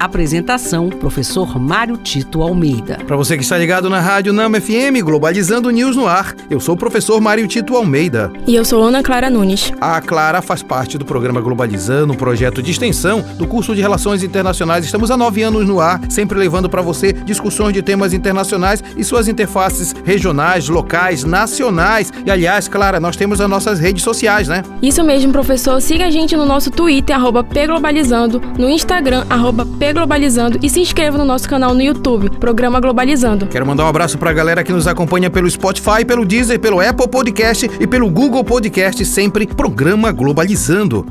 Apresentação: Professor Mário Tito Almeida. Para você que está ligado na Rádio Nama FM, Globalizando News no ar, eu sou o professor Mário Tito Almeida. E eu sou Ana Clara Nunes. A Clara faz parte do programa Globalizando, um projeto de extensão do curso de Relações Internacionais. Estamos há nove anos no ar, sempre levando para você discussões de temas internacionais e suas interfaces regionais, locais, nacionais. E aliás, Clara, nós temos as nossas redes sociais, né? Isso mesmo, professor. Siga a gente no nosso Twitter, arroba pglobalizando, no Instagram, arroba Globalizando e se inscreva no nosso canal no YouTube, Programa Globalizando. Quero mandar um abraço para a galera que nos acompanha pelo Spotify, pelo Deezer, pelo Apple Podcast e pelo Google Podcast, sempre Programa Globalizando.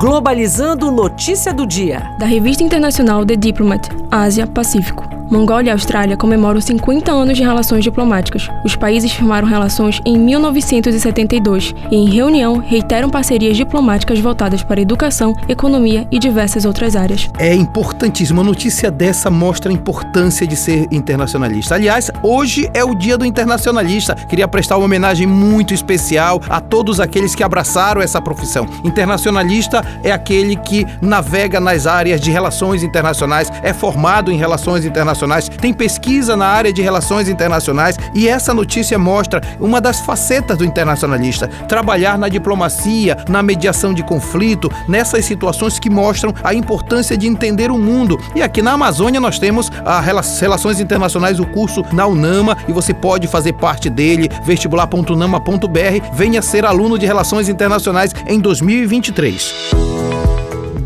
Globalizando notícia do dia. Da revista internacional The Diplomat, Ásia Pacífico. Mongólia e Austrália comemoram 50 anos de relações diplomáticas. Os países firmaram relações em 1972 e, em reunião, reiteram parcerias diplomáticas voltadas para educação, economia e diversas outras áreas. É importantíssimo. A notícia dessa mostra a importância de ser internacionalista. Aliás, hoje é o Dia do Internacionalista. Queria prestar uma homenagem muito especial a todos aqueles que abraçaram essa profissão. Internacionalista é aquele que navega nas áreas de relações internacionais, é formado em relações internacionais internacionais, tem pesquisa na área de relações internacionais e essa notícia mostra uma das facetas do internacionalista: trabalhar na diplomacia, na mediação de conflito, nessas situações que mostram a importância de entender o mundo. E aqui na Amazônia nós temos a Relações Internacionais, o curso na UNAMA, e você pode fazer parte dele, vestibular.unama.br. Venha ser aluno de Relações Internacionais em 2023.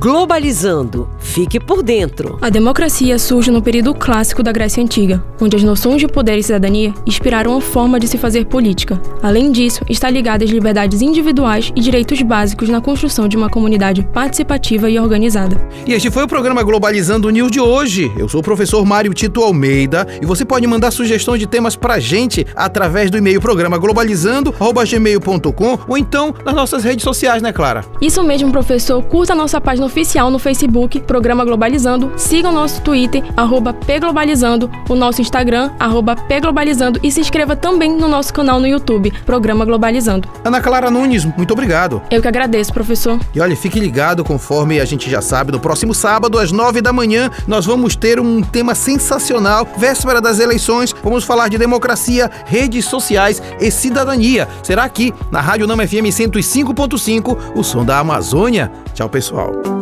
Globalizando. Fique por dentro. A democracia surge no período clássico da Grécia Antiga, onde as noções de poder e cidadania inspiraram a forma de se fazer política. Além disso, está ligada às liberdades individuais e direitos básicos na construção de uma comunidade participativa e organizada. E este foi o programa Globalizando News de hoje. Eu sou o professor Mário Tito Almeida e você pode mandar sugestões de temas pra gente através do e-mail programa globalizando@gmail.com ou então nas nossas redes sociais, né, Clara? Isso mesmo, professor. Curta a nossa página oficial no Facebook, Programa Globalizando. Siga o nosso Twitter, arroba pglobalizando, o nosso Instagram, arroba pglobalizando e se inscreva também no nosso canal no YouTube, Programa Globalizando. Ana Clara Nunes, muito obrigado. Eu que agradeço, professor. E olha, fique ligado, conforme a gente já sabe, no próximo sábado, às nove da manhã, nós vamos ter um tema sensacional, véspera das eleições, vamos falar de democracia, redes sociais e cidadania. Será aqui, na Rádio Nama FM 105.5, o som da Amazônia. Tchau, pessoal.